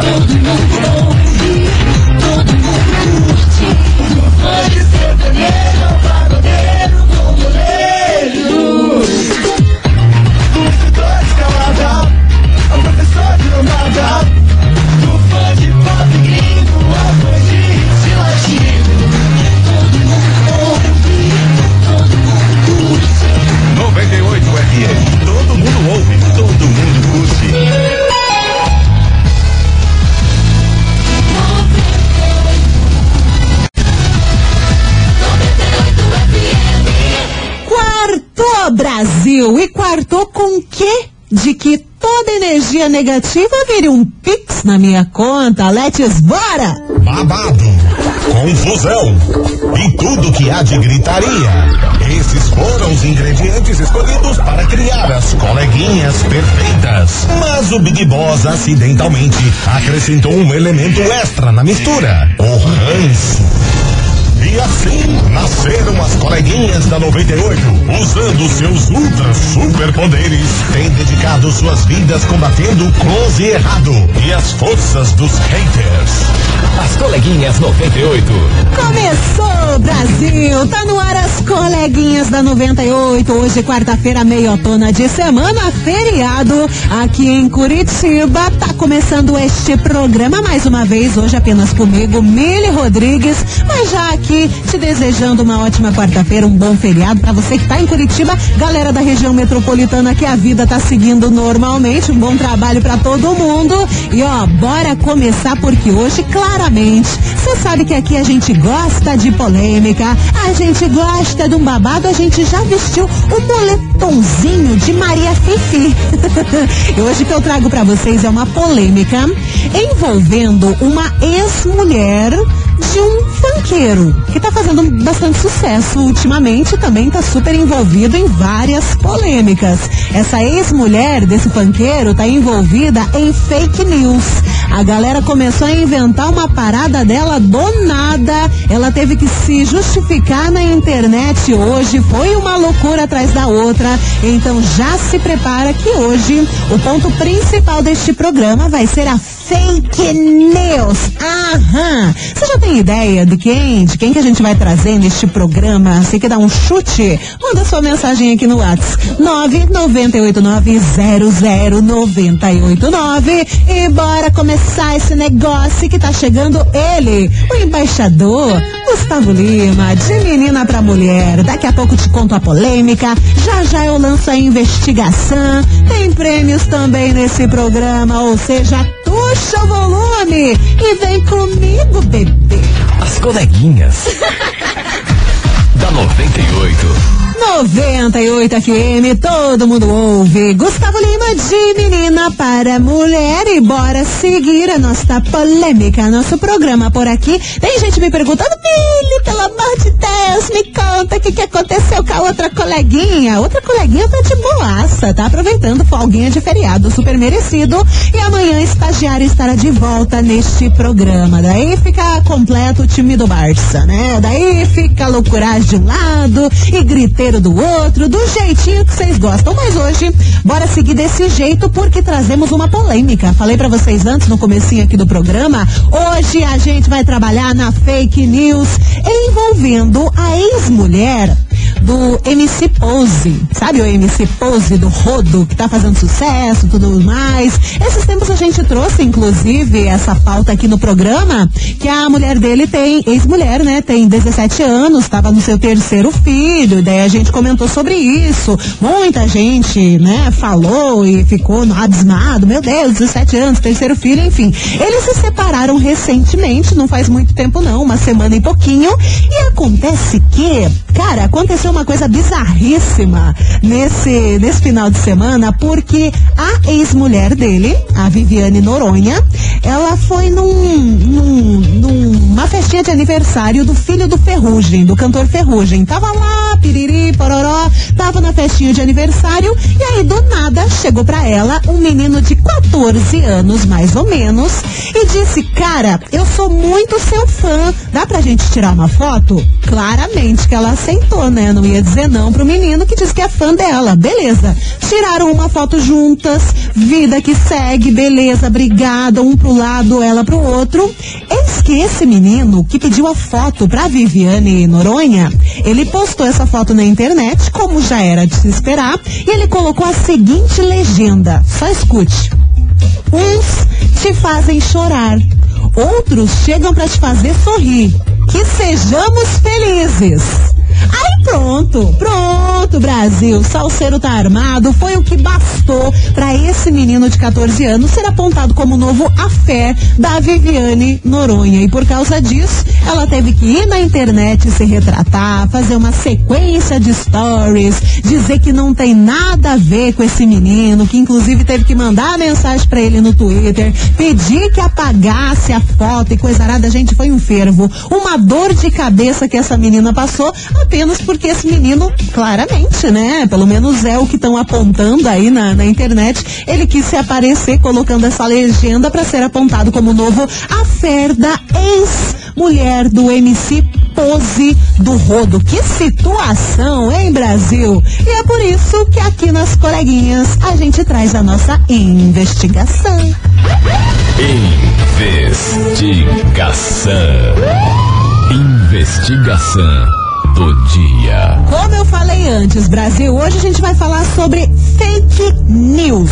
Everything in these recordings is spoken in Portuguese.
Todo mundo negativa vire um pix na minha conta. Let's bora! Babado, confusão e tudo que há de gritaria. Esses foram os ingredientes escolhidos para criar as coleguinhas perfeitas. Mas o Big Boss acidentalmente acrescentou um elemento extra na mistura: o ranço. E assim nasceram as coleguinhas da 98, usando seus ultra superpoderes, têm dedicado suas vidas combatendo o close e errado e as forças dos haters. As coleguinhas 98. Começou, Brasil! Tá no ar as coleguinhas da 98. Hoje, quarta-feira, meia-tona de semana, feriado aqui em Curitiba. Tá começando este programa mais uma vez, hoje apenas comigo, Mili Rodrigues, mas já aqui te desejando uma ótima quarta-feira, um bom feriado pra você que tá em Curitiba, galera da região metropolitana que a vida tá seguindo normalmente, um bom trabalho pra todo mundo. E ó, bora começar porque hoje, claramente, você sabe que aqui a gente gosta de polêmica, a gente gosta de um babado, a gente já vestiu o moletomzinho de Maria Fifi. e hoje que eu trago pra vocês é uma polêmica envolvendo uma ex-mulher de um funkeiro que tá fazendo bastante sucesso ultimamente também tá super envolvido em várias polêmicas. Essa ex-mulher desse funkeiro tá envolvida em fake news. A galera começou a inventar uma parada dela do nada. Ela teve que se justificar na internet hoje. Foi uma loucura atrás da outra. Então já se prepara que hoje o ponto principal deste programa vai ser a fake news. Aham. Você já tem ideia de quem? De quem que a gente vai trazer neste programa? Você quer dar um chute? Manda sua mensagem aqui no WhatsApp. 998900989 e bora começar esse negócio que tá chegando ele, o embaixador Gustavo Lima, de menina pra mulher. Daqui a pouco te conto a polêmica. Já já eu lanço a investigação. Tem prêmios também nesse programa, ou seja, tuxa o volume e vem comigo, bebê. As coleguinhas. da 98. 98 FM, todo mundo ouve. Gustavo Lima de Menina para Mulher e bora seguir a nossa polêmica, nosso programa por aqui. Tem gente me perguntando, Billy, pelo amor de Deus, me conta o que, que aconteceu com a outra coleguinha. Outra coleguinha tá de boaça, tá aproveitando folguinha de feriado, super merecido. E amanhã estagiário estará de volta neste programa. Daí fica completo o time do Barça, né? Daí fica loucuragem de um lado e griteiro do outro, do jeitinho que vocês gostam. Mas hoje, bora seguir desse jeito porque trazemos uma polêmica. Falei para vocês antes no comecinho aqui do programa. Hoje a gente vai trabalhar na fake news envolvendo a ex-mulher do MC Pose. Sabe o MC Pose do Rodo, que tá fazendo sucesso tudo mais? Esses tempos a gente trouxe, inclusive, essa pauta aqui no programa, que a mulher dele tem, ex-mulher, né? Tem 17 anos, estava no seu terceiro filho, daí a gente comentou sobre isso. Muita gente, né, falou e ficou abismado. Meu Deus, 17 anos, terceiro filho, enfim. Eles se separaram recentemente, não faz muito tempo não, uma semana e pouquinho. E acontece que, cara, aconteceu uma coisa bizarríssima nesse, nesse final de semana, porque a ex-mulher dele, a Viviane Noronha, ela foi num, num, numa festinha de aniversário do filho do Ferrugem, do cantor Ferrugem. Tava lá piriri, pororó, tava na festinha de aniversário e aí do nada chegou pra ela um menino de 14 anos, mais ou menos, e disse, cara, eu sou muito seu fã, dá pra gente tirar uma foto? Claramente que ela aceitou, né? Não ia dizer não pro menino que disse que é fã dela. Beleza. Tiraram uma foto juntas, vida que segue, beleza, obrigada, um pro lado, ela pro outro. Eis que esse menino que pediu a foto pra Viviane Noronha, ele postou essa foto na internet, como já era de se esperar, e ele colocou a seguinte legenda. Só escute. Uns te fazem chorar, outros chegam pra te fazer sorrir. Que sejamos felizes. Aí pronto, pronto, Brasil. Salseiro tá armado. Foi o que bastou para esse menino de 14 anos ser apontado como novo afé da Viviane Noronha. E por causa disso, ela teve que ir na internet se retratar, fazer uma sequência de stories, dizer que não tem nada a ver com esse menino, que inclusive teve que mandar mensagem para ele no Twitter, pedir que apagasse a foto e coisa arada. Gente, foi um fervo. Uma dor de cabeça que essa menina passou porque esse menino, claramente, né? Pelo menos é o que estão apontando aí na, na internet. Ele quis se aparecer colocando essa legenda para ser apontado como novo affair da ex-mulher do MC Pose do Rodo. Que situação, hein, Brasil? E é por isso que aqui nas coleguinhas a gente traz a nossa investigação. Investigação. Investigação do dia. Como eu falei antes, Brasil, hoje a gente vai falar sobre fake news.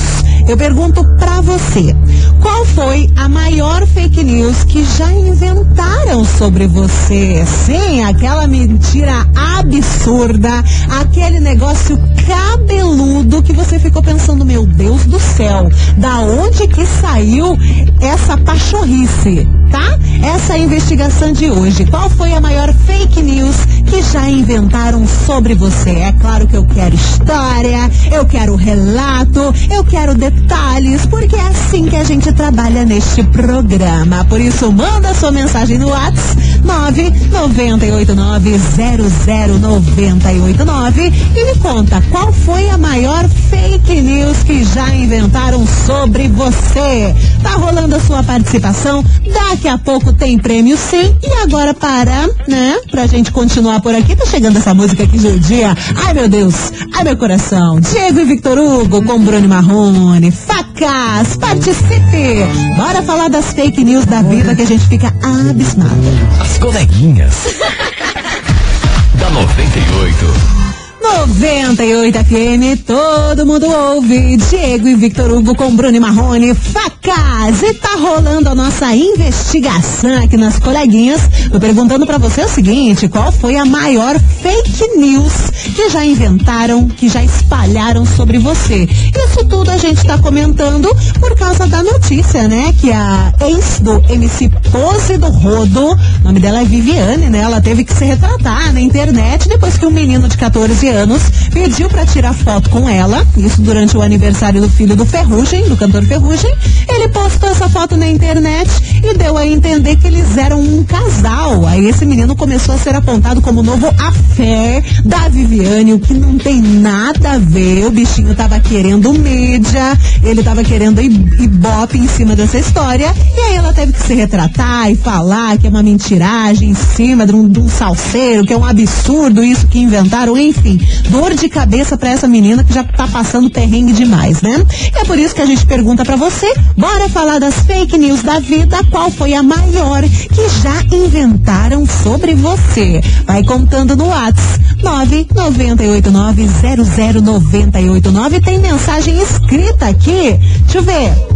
Eu pergunto pra você, qual foi a maior fake news que já inventaram sobre você? Sim, aquela mentira absurda, aquele negócio cabeludo que você ficou pensando, meu Deus do céu, da onde que saiu essa pachorrice, tá? Essa é investigação de hoje. Qual foi a maior fake news que já inventaram sobre você? É claro que eu quero história, eu quero relato, eu quero detalhes, porque é assim que a gente trabalha neste programa. Por isso, manda sua mensagem no WhatsApp 998900989 e me conta qual foi a maior fake news que já inventaram sobre você. Tá rolando a sua participação? Daqui a pouco tem prêmio sim. E agora para, né, pra gente continuar por aqui, tá chegando essa música aqui de dia. Ai meu Deus, ai meu coração. Diego e Victor Hugo com Bruno Marrone. Facas, participe! Bora falar das fake news da vida que a gente fica abismado. As coleguinhas. da 98. 98 FM, todo mundo ouve. Diego e Victor Hugo com Bruno e Marrone, facas. E tá rolando a nossa investigação aqui nas coleguinhas. Tô perguntando pra você o seguinte: qual foi a maior fake news que já inventaram, que já espalharam sobre você? Isso tudo a gente tá comentando por causa da notícia, né? Que a ex do MC Pose do Rodo, o nome dela é Viviane, né? Ela teve que se retratar na internet depois que um menino de 14 anos pediu pra tirar foto com ela, isso durante o aniversário do filho do Ferrugem, do cantor Ferrugem. Ele postou essa foto na internet e deu a entender que eles eram um casal. Aí esse menino começou a ser apontado como novo afé da Viviane, o que não tem nada a ver. O bichinho tava querendo mídia, ele tava querendo ibope em cima dessa história. E aí ela teve que se retratar e falar que é uma mentiragem em cima de um, de um salseiro, que é um absurdo isso que inventaram, enfim. Dor de cabeça pra essa menina que já tá passando perrengue demais, né? É por isso que a gente pergunta pra você, bora falar das fake news da vida, qual foi a maior que já inventaram sobre você? Vai contando no WhatsApp 998900989. Tem mensagem escrita aqui. Deixa eu ver.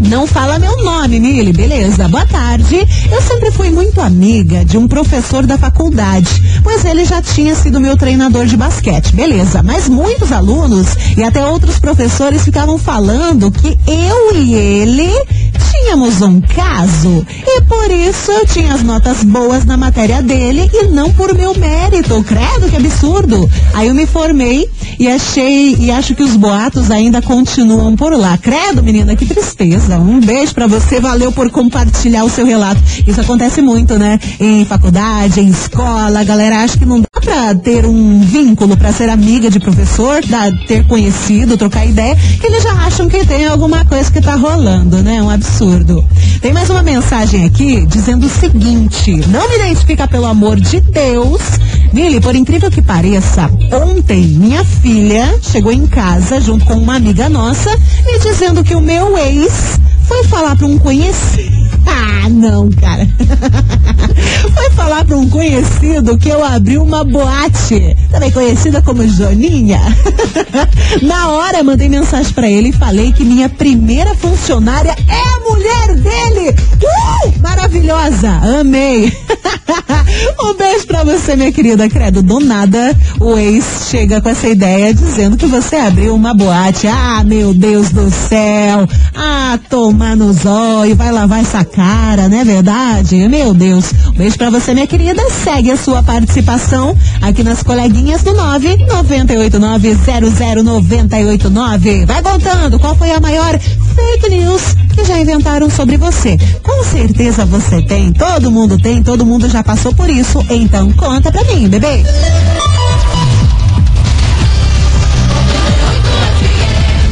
Não fala meu nome, Mili. Beleza, boa tarde. Eu sempre fui muito amiga de um professor da faculdade, pois ele já tinha sido meu treinador de basquete. Beleza, mas muitos alunos e até outros professores ficavam falando que eu e ele tínhamos um caso e por isso eu tinha as notas boas na matéria dele e não por meu mérito. Credo, que absurdo. Aí eu me formei e achei e acho que os boatos ainda continuam por lá. Credo, menina, que tristeza. Um beijo pra você, valeu por compartilhar o seu relato. Isso acontece muito, né? Em faculdade, em escola, a galera acha que não dá pra ter um vínculo, pra ser amiga de professor, dá, ter conhecido, trocar ideia, que eles já acham que tem alguma coisa que tá rolando, né? Um absurdo. Tem mais uma mensagem aqui dizendo o seguinte: não me identifica pelo amor de Deus. Mili, por incrível que pareça, ontem minha filha chegou em casa junto com uma amiga nossa me dizendo que o meu ex foi falar para um conhecido. Ah, não, cara. Foi falar para um conhecido que eu abri uma boate, também conhecida como Joninha. Na hora mandei mensagem para ele e falei que minha primeira funcionária é mulher dele. Uh! Maravilhosa, amei. um beijo pra você, minha querida. Credo, do nada o ex chega com essa ideia dizendo que você abriu uma boate. Ah, meu Deus do céu. Ah, tomar no zóio, vai lavar essa cara, não é verdade? Meu Deus. Um beijo pra você, minha querida. Segue a sua participação aqui nas coleguinhas do 998900989. Vai contando qual foi a maior fake news que já inventaram sobre você. Com certeza você tem, todo mundo tem, todo mundo já passou por isso. Então conta pra mim, bebê.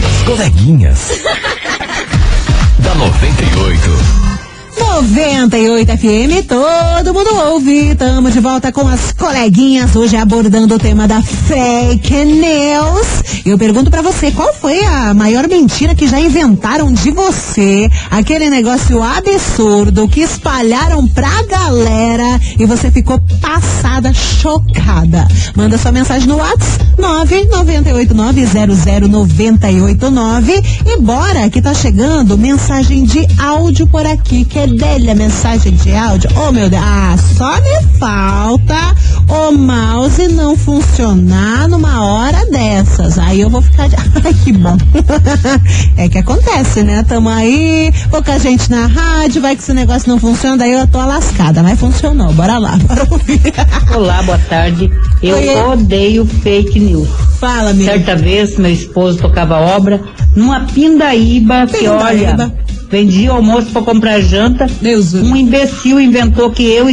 As coleguinhas. da 98. 98 FM, todo mundo ouve. Tamo de volta com as coleguinhas, hoje abordando o tema da fake news. Eu pergunto pra você, qual foi a maior mentira que já inventaram de você? Aquele negócio absurdo que espalharam pra galera e você ficou passada, chocada. Manda sua mensagem no WhatsApp 998900989 e bora que tá chegando mensagem de áudio por aqui, que dele a mensagem de áudio. Oh meu Deus, ah, só me falta o mouse não funcionar numa hora dessas. Aí eu vou ficar de. Ai, que bom. é que acontece, né? Tamo aí, pouca gente na rádio, vai que esse negócio não funciona, daí eu tô lascada, mas funcionou. Bora lá, bora ouvir. Olá, boa tarde. Eu odeio fake news. Fala, amigo. Certa vez, meu esposo tocava obra numa pindaíba que, Pindaíba. Olha, vendia almoço para comprar janta. Deus Um imbecil inventou que eu,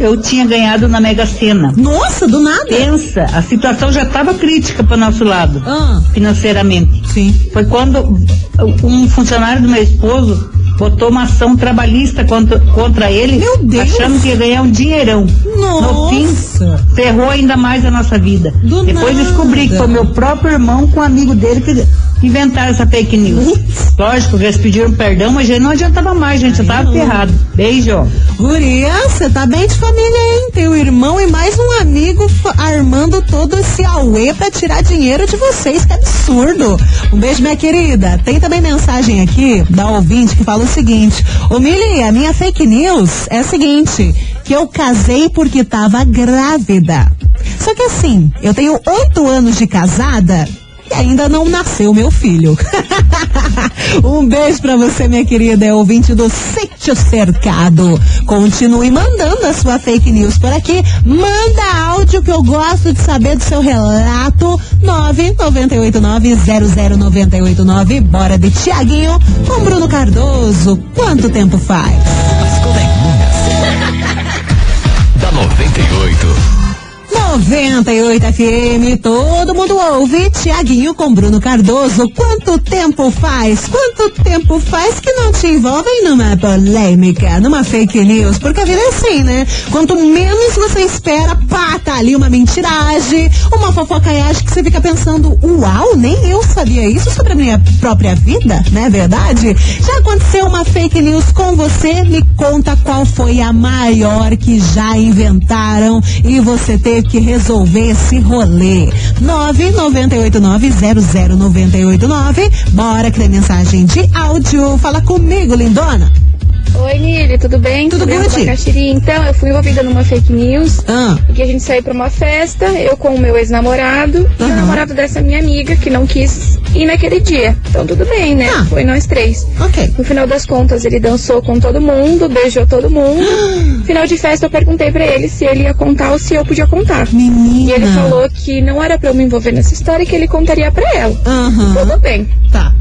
eu tinha ganhado na Mega Sena. Nossa, do nada. Pensa, a situação já estava crítica para nosso lado, Ah, financeiramente. sim. Foi quando um funcionário do meu esposo botou uma ação trabalhista contra, contra ele, Meu Deus. achando que ia ganhar um dinheirão. No fim, Nossa. ferrou ainda mais a nossa vida. Do Depois nada. descobri que foi meu próprio irmão com um amigo dele que inventaram essa fake news. Lógico que eles pediram perdão, mas já não adiantava mais, gente, já tava ferrado. Beijo. Guria, você tá bem de família, hein? Tem um irmão e mais um amigo armando todo esse auê pra tirar dinheiro de vocês, que absurdo. Um beijo, minha querida. Tem também mensagem aqui da ouvinte que fala o seguinte: Ô Mili, a minha fake news é a seguinte, que eu casei porque tava grávida. Só que assim, eu tenho oito anos de casada e ainda não nasceu meu filho. um beijo pra você, minha querida, é ouvinte do Sítio Cercado. Continue mandando a sua fake news por aqui. Manda áudio que eu gosto de saber do seu relato. 998900989. Bora de Tiaguinho com Bruno Cardoso. Quanto tempo faz? As coleguinhas. da 98. 98 FM, todo mundo ouve. Tiaguinho com Bruno Cardoso. Quanto tempo faz? Quanto tempo faz que não te envolvem numa polêmica, numa fake news? Porque a vida é assim, né? Quanto menos você espera, pá, tá ali uma mentiragem, uma fofocaiagem que você fica pensando, uau, nem eu sabia isso sobre a minha própria vida, não é verdade? Já aconteceu uma fake news com você? Me conta qual foi a maior que já inventaram e você teve que resolver esse rolê. 998900989. Bora que tem mensagem de áudio. Fala comigo, lindona. Oi, Nili, tudo bem? Tudo good? Bacaxiri. Então, eu fui envolvida numa fake news. Ah, que a gente saiu pra uma festa, eu com o meu ex-namorado e o namorado dessa minha amiga que não quis ir naquele dia. Então tudo bem, né? Ah. Foi nós três. ok. No final das contas, ele dançou com todo mundo, beijou todo mundo. Final de festa, eu perguntei pra ele se ele ia contar ou se eu podia contar. Menina. E ele falou que não era pra eu me envolver nessa história e que ele contaria pra ela. Aham. Tudo bem. Tá.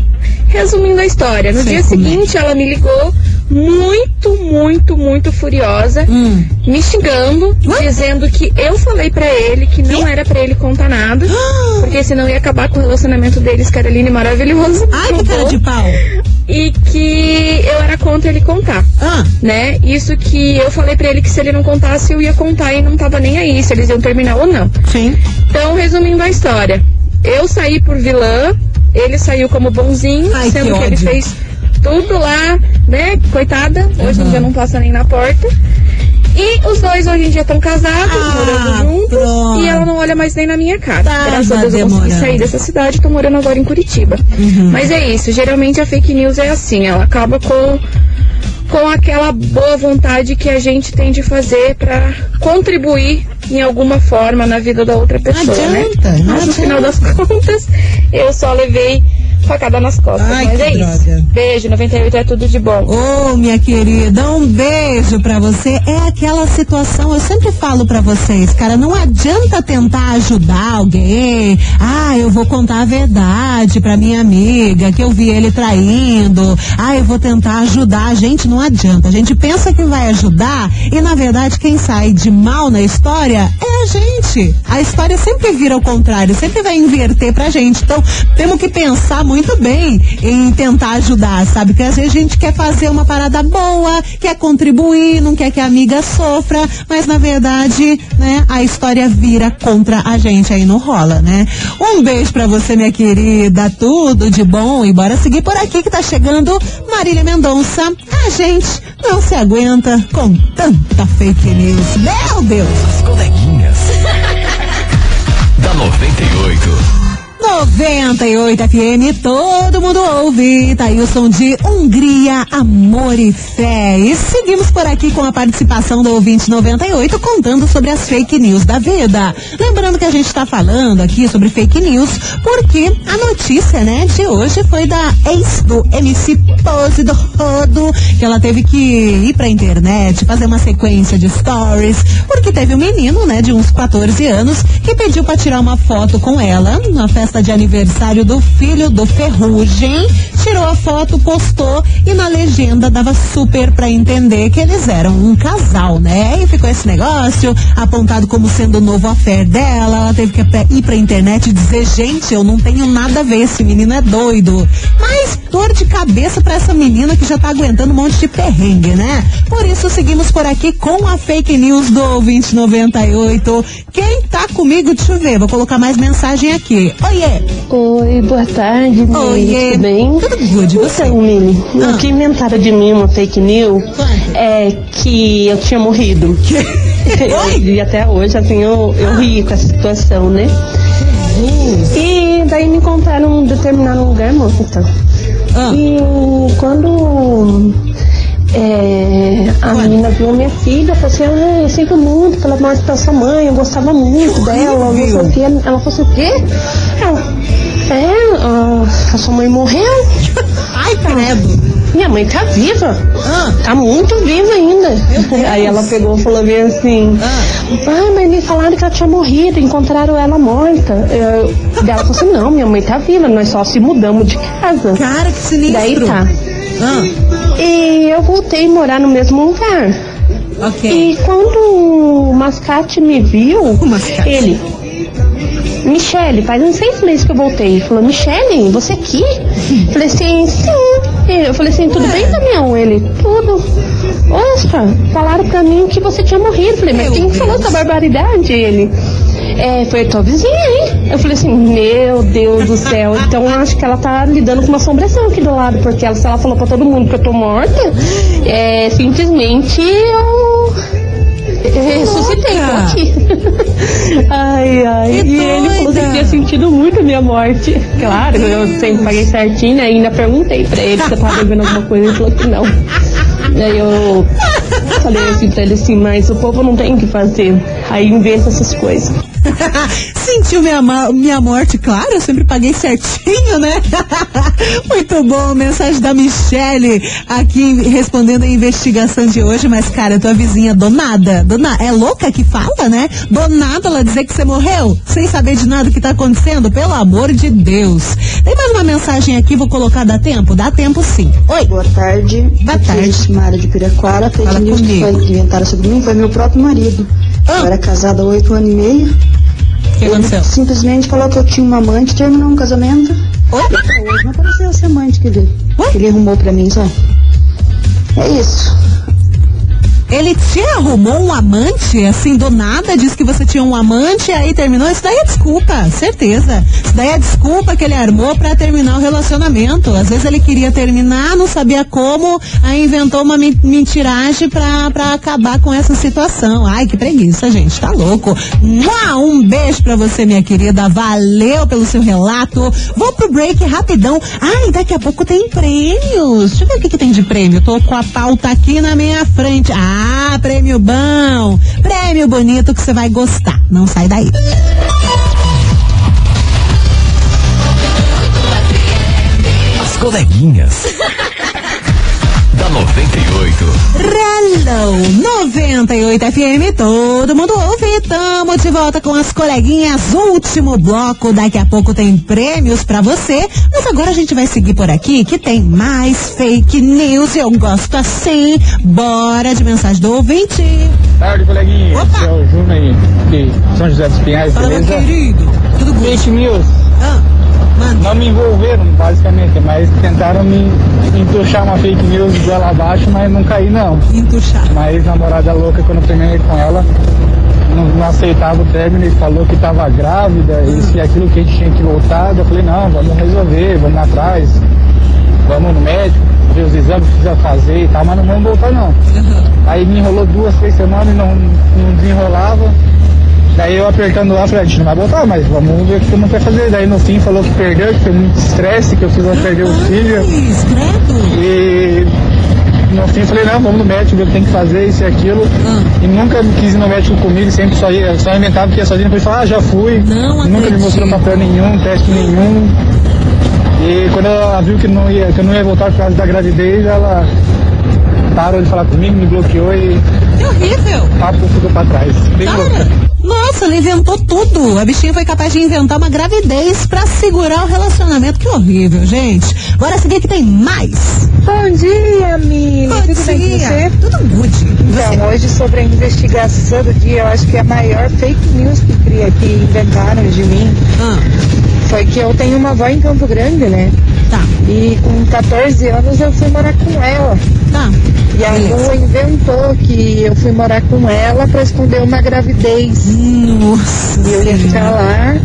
Resumindo a história, no Sei dia é. seguinte ela me ligou muito, muito, muito furiosa, Hum. me xingando, Ué? dizendo que eu falei pra ele que não era pra ele contar nada, porque senão ia acabar com o relacionamento deles, Caroline maravilhoso. Ai, que cara de pau. E que eu era contra ele contar. Ah, Né? Isso que eu falei pra ele que se ele não contasse, eu ia contar e não tava nem aí, se eles iam terminar ou não. sim. Então, resumindo a história, eu saí por vilã, ele saiu como bonzinho, Ai, sendo que que, ele fez tudo lá, né? Coitada, hoje em dia não passa nem na porta. E os dois hoje em dia estão casados, Ah, morando juntos, pronto. e ela não olha mais nem na minha cara. Tava Graças a Deus eu consegui demorando. sair dessa cidade, tô morando agora em Curitiba. Uhum. Mas é isso, geralmente a fake news é assim, ela acaba com com aquela boa vontade que a gente tem de fazer pra contribuir em alguma forma na vida da outra pessoa, adianta, né? não Mas no final adianta. das contas, eu só levei facada nas costas. Ai, mas é isso. droga. Beijo, 98 é tudo de bom. Ô, minha querida, um beijo pra você. É aquela situação, eu sempre falo pra vocês, cara, não adianta tentar ajudar alguém. Ah, eu vou contar a verdade pra minha amiga, que eu vi ele traindo. Ah, eu vou tentar ajudar. Gente, não adianta. A gente pensa que vai ajudar e, na verdade, quem sai de mal na história é a gente. A história sempre vira ao contrário, sempre vai inverter pra gente. Então, temos que pensar muito bem em tentar ajudar, sabe? Porque às vezes a gente quer fazer uma parada boa, quer contribuir, não quer que a amiga sofra, mas na verdade, né, a história vira contra a gente, aí não rola, né? Um beijo pra você, minha querida, tudo de bom e bora seguir por aqui que tá chegando Marília Mendonça. A gente não se aguenta com tanta fake news. Meu Deus! As coleguinhas. da 98. 98 FM, todo mundo ouve. Tá aí o som de Hungria, Amor e Fé. E seguimos por aqui com a participação do ouvinte 98 contando sobre as fake news da vida. Lembrando que a gente tá falando aqui sobre fake news porque a notícia, né, de hoje foi da ex do MC Pose do Rodo, que ela teve que ir pra internet, fazer uma sequência de stories, porque teve um menino, né, de uns 14 anos, que pediu pra tirar uma foto com ela na festa de aniversário do filho do Ferrugem. Tirou a foto, postou e na legenda dava super pra entender que eles eram um casal, né? E ficou esse negócio apontado como sendo o novo affair dela. Ela teve que ir pra internet e dizer: gente, eu não tenho nada a ver, esse menino é doido. Mas dor de cabeça pra essa menina que já tá aguentando um monte de perrengue, né? Por isso seguimos por aqui com a fake news do 2098. Quem tá comigo? Deixa eu ver, vou colocar mais mensagem aqui. Oiê! Oi, boa tarde. Oiê! Tudo bem? Tudo good, e você? Então, Mili, Ah. o que inventaram de mim uma fake news Quando? é que eu tinha morrido. E até hoje, assim, eu, eu ri com essa situação, né? E daí me contaram um determinado lugar, moça. Então. Ah, E quando é, a menina viu a minha filha, falou assim, ah, eu sinto muito pela morte da sua mãe, eu gostava muito dela, não sei o. Ela falou assim, o quê? Ela, é, ah, a sua mãe morreu? ai, credo! Minha mãe tá viva. Ah, Tá muito viva ainda. Aí ela pegou e falou bem assim, ah, mas me falaram que ela tinha morrido, encontraram ela morta. Eu, daí ela falou assim, não, minha mãe tá viva, nós só se mudamos de casa. cara, que sinistro! Daí tá. Ah, E eu voltei a morar no mesmo lugar. ok. E quando o Mascate me viu, O Mascate. ele. Michele, faz uns seis meses que eu voltei. Ele falou, Michele, você aqui? Eu falei assim, sim. Eu falei assim, tudo bem, Damião? Ele, tudo. Oscar, falaram pra mim que você tinha morrido. Eu falei, mas Meu quem falou Deus. essa barbaridade? Ele. É, foi a tua vizinha, hein? Eu falei assim, meu Deus do céu. Então eu acho que ela tá lidando com uma assombração aqui do lado, porque ela, se ela falou pra todo mundo que eu tô morta, é, simplesmente eu. ressuscitei, tô aqui. ai, ai. Que e ele falou que tinha sentido muito a minha morte. Claro, eu sempre paguei certinho, né? ainda perguntei pra ele se eu tava devendo alguma coisa, ele falou que não. Daí eu falei assim pra ele assim, mas o povo não tem o que fazer. Aí inventa essas coisas. Sentiu minha, minha morte, claro, eu sempre paguei certinho, né? Muito bom, mensagem da Michele aqui respondendo a investigação de hoje, mas cara, tua vizinha do nada, do na- é louca que fala, né? Do nada ela dizer que você morreu, sem saber de nada que tá acontecendo, pelo amor de Deus. Tem mais uma mensagem aqui, vou colocar, dá tempo? Dá tempo sim. Oi. Boa tarde. Boa Aqui tarde. é Jucimara de Piraquara. Fake news que comigo. foi que inventaram sobre mim foi meu próprio marido. Ah. Eu era casada há oito anos e meio. Que aconteceu? Simplesmente falou que eu tinha uma amante, terminou um casamento. Até hoje não apareceu esse amante que ele, que ele arrumou pra mim, sabe? É isso. Ele te arrumou um amante, assim, do nada, disse que você tinha um amante, aí terminou. Isso daí é desculpa, certeza. Isso daí é desculpa que ele armou pra terminar o relacionamento. Às vezes ele queria terminar, não sabia como, aí inventou uma men- mentiragem pra, pra acabar com essa situação. Ai, que preguiça, gente, tá louco. Um beijo pra você, minha querida. Valeu pelo seu relato. Vou pro break rapidão. Ai, daqui a pouco tem prêmios. Deixa eu ver o que, que tem de prêmio. Tô com a pauta aqui na minha frente. Ah, prêmio bom. Prêmio bonito que você vai gostar. Não sai daí. As coleguinhas. da 98. Hello, 98 FM, todo mundo ouve. Tamo de volta com as coleguinhas. Último bloco, daqui a pouco tem prêmios pra você. Mas agora a gente vai seguir por aqui que tem mais fake news. Eu gosto assim. Bora de mensagem do ouvinte. Tarde, coleguinha. Opa! Esse é o Júnior aí, de São José dos Pinhais, Fala, meu beleza? querido. Tudo bom? Fake news. Ah, manda. Não me envolveram, basicamente, mas tentaram me entuchar uma fake news goela abaixo, mas não caí, não. Entuchar. Uma ex-namorada louca, quando eu terminei com ela, não, não aceitava o término e falou que estava grávida, isso e aquilo que a gente tinha que voltar. Eu falei, não, vamos resolver, vamos atrás, vamos no médico, ver os exames que precisa fazer e tal, mas não vamos voltar não. Aí me enrolou duas, três semanas e não, não desenrolava. Daí eu apertando lá, falei, a gente não vai voltar, mas vamos ver o que todo mundo vai fazer. Daí no fim falou que perdeu, que foi muito estresse, que eu fiz ela perder o filho. E no fim falei, não, vamos no médico, ver o que tem que fazer, isso e aquilo. Ah. E nunca quis ir no médico comigo, sempre só, ia, só inventava que ia sozinho, depois falava, ah, já fui. Não nunca me mostrou papel nenhum, teste nenhum. E quando ela viu que, não ia, que eu não ia voltar por causa da gravidez, ela parou de falar comigo, me bloqueou e Que horrível. papo ficou pra trás. Bem louca. Cara, nossa, ele inventou tudo. A bichinha foi capaz de inventar uma gravidez pra segurar o relacionamento. Que horrível, gente. Bora seguir que tem mais. Bom dia, amiga. Bom Tudo bem com você? Tudo good. E você? Então, hoje sobre a investigação do dia, eu acho que a maior fake news que, cria, que inventaram de mim Ah, foi que eu tenho uma avó em Campo Grande, né? tá, E com 14 anos eu fui morar com ela. tá. E a rua inventou que eu fui morar com ela pra esconder uma gravidez. Nossa. E eu ia ficar lá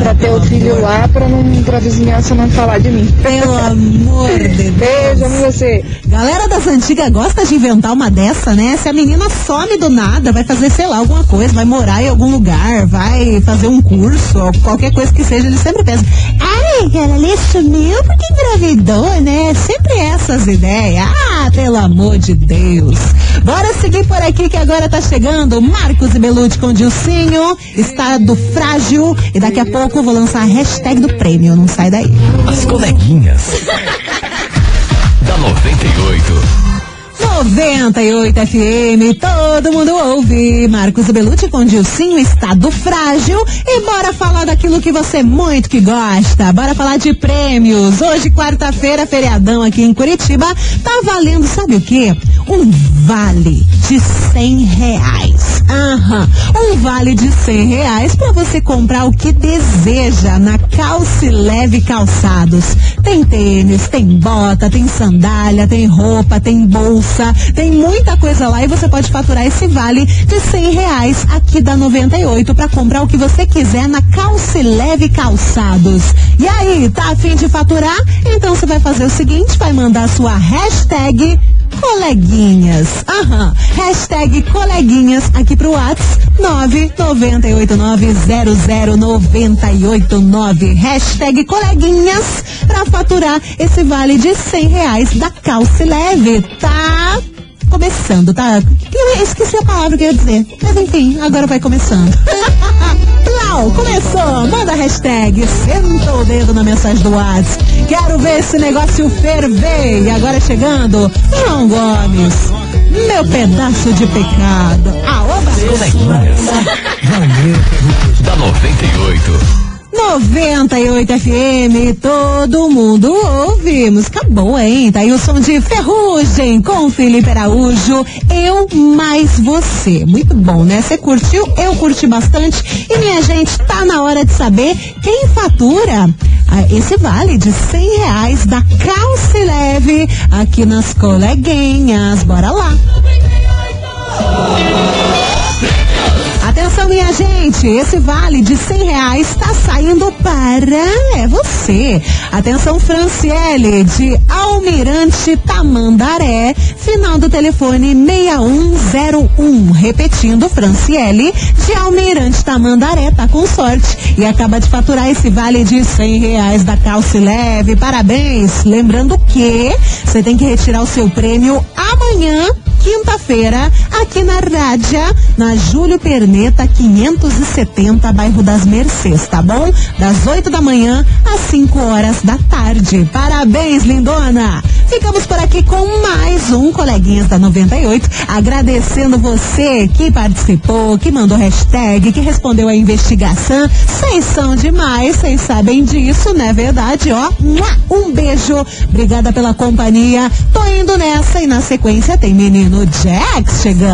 pra ter o filho lá pra, não, pra vizinhança não falar de mim. Pelo amor de Deus. Beijo, amo você. Galera das antigas gosta de inventar uma dessa, né? Se a menina some do nada, vai fazer, sei lá, alguma coisa, vai morar em algum lugar, vai fazer um curso, qualquer coisa que seja, eles sempre pensam, ai, ela ali sumiu porque engravidou, né? Sempre essas ideias. Ah, pelo amor de Deus. Bora seguir por aqui que agora tá chegando Marcos e Belucci com Dilcinho, estado frágil, e daqui a pouco eu vou lançar a hashtag do prêmio, não sai daí. As coleguinhas. da 98. 98 FM, todo mundo ouve. Marcos Belucci com Dilcinho, estado frágil. E bora falar daquilo que você muito que gosta. Bora falar de prêmios. Hoje, quarta-feira, feriadão aqui em Curitiba, tá valendo, sabe o quê? Um vale de 100 reais. Aham, um vale de 100 reais pra você comprar o que deseja na Calce Leve Calçados. Tem tênis, tem bota, tem sandália, tem roupa, tem bolsa, tem muita coisa lá e você pode faturar esse vale de 100 reais aqui da 98 para comprar o que você quiser na Calce Leve Calçados. E aí, tá afim de faturar? Então você vai fazer o seguinte, vai mandar sua hashtag coleguinhas. Aham. Hashtag coleguinhas aqui pro Whats 998900989. Hashtag coleguinhas pra faturar esse vale de 100 reais da Calce Leve, tá? começando, tá? Eu esqueci a palavra que eu ia dizer. Mas enfim, agora vai começando. Começou. Manda a hashtag. Senta o dedo na mensagem do WhatsApp. Quero ver esse negócio ferver. E agora chegando, João Gomes. Meu pedaço de pecado. Aoba, Coleguinhas. Da 98. 98 FM, todo mundo ouve. Música boa, hein? Tá aí o som de Ferrugem com Felipe Araújo. Eu mais você. Muito bom, né? Você curtiu? Eu curti bastante. E minha gente, tá na hora de saber quem fatura ah, esse vale de 100 reais da Calce Leve aqui nas coleguinhas. Bora lá. Atenção, minha gente, esse vale de 100 reais está saindo para é você. Atenção, Franciele, de Almirante Tamandaré, final do telefone 6101. Repetindo, Franciele, de Almirante Tamandaré, tá com sorte e acaba de faturar esse vale de 100 reais da Calce Leve. Parabéns. Lembrando que você tem que retirar o seu prêmio amanhã quinta-feira, aqui na Rádia, na Júlio Perneta 570, bairro das Mercês, tá bom? Das 8 da manhã às 5 horas da tarde. Parabéns, lindona! Ficamos por aqui com mais um Coleguinhas da 98, agradecendo você que participou, que mandou hashtag, que respondeu a investigação. Vocês são demais, vocês sabem disso, não é verdade? Ó, um beijo, obrigada pela companhia. Tô indo nessa e na sequência tem menino Jax chegando.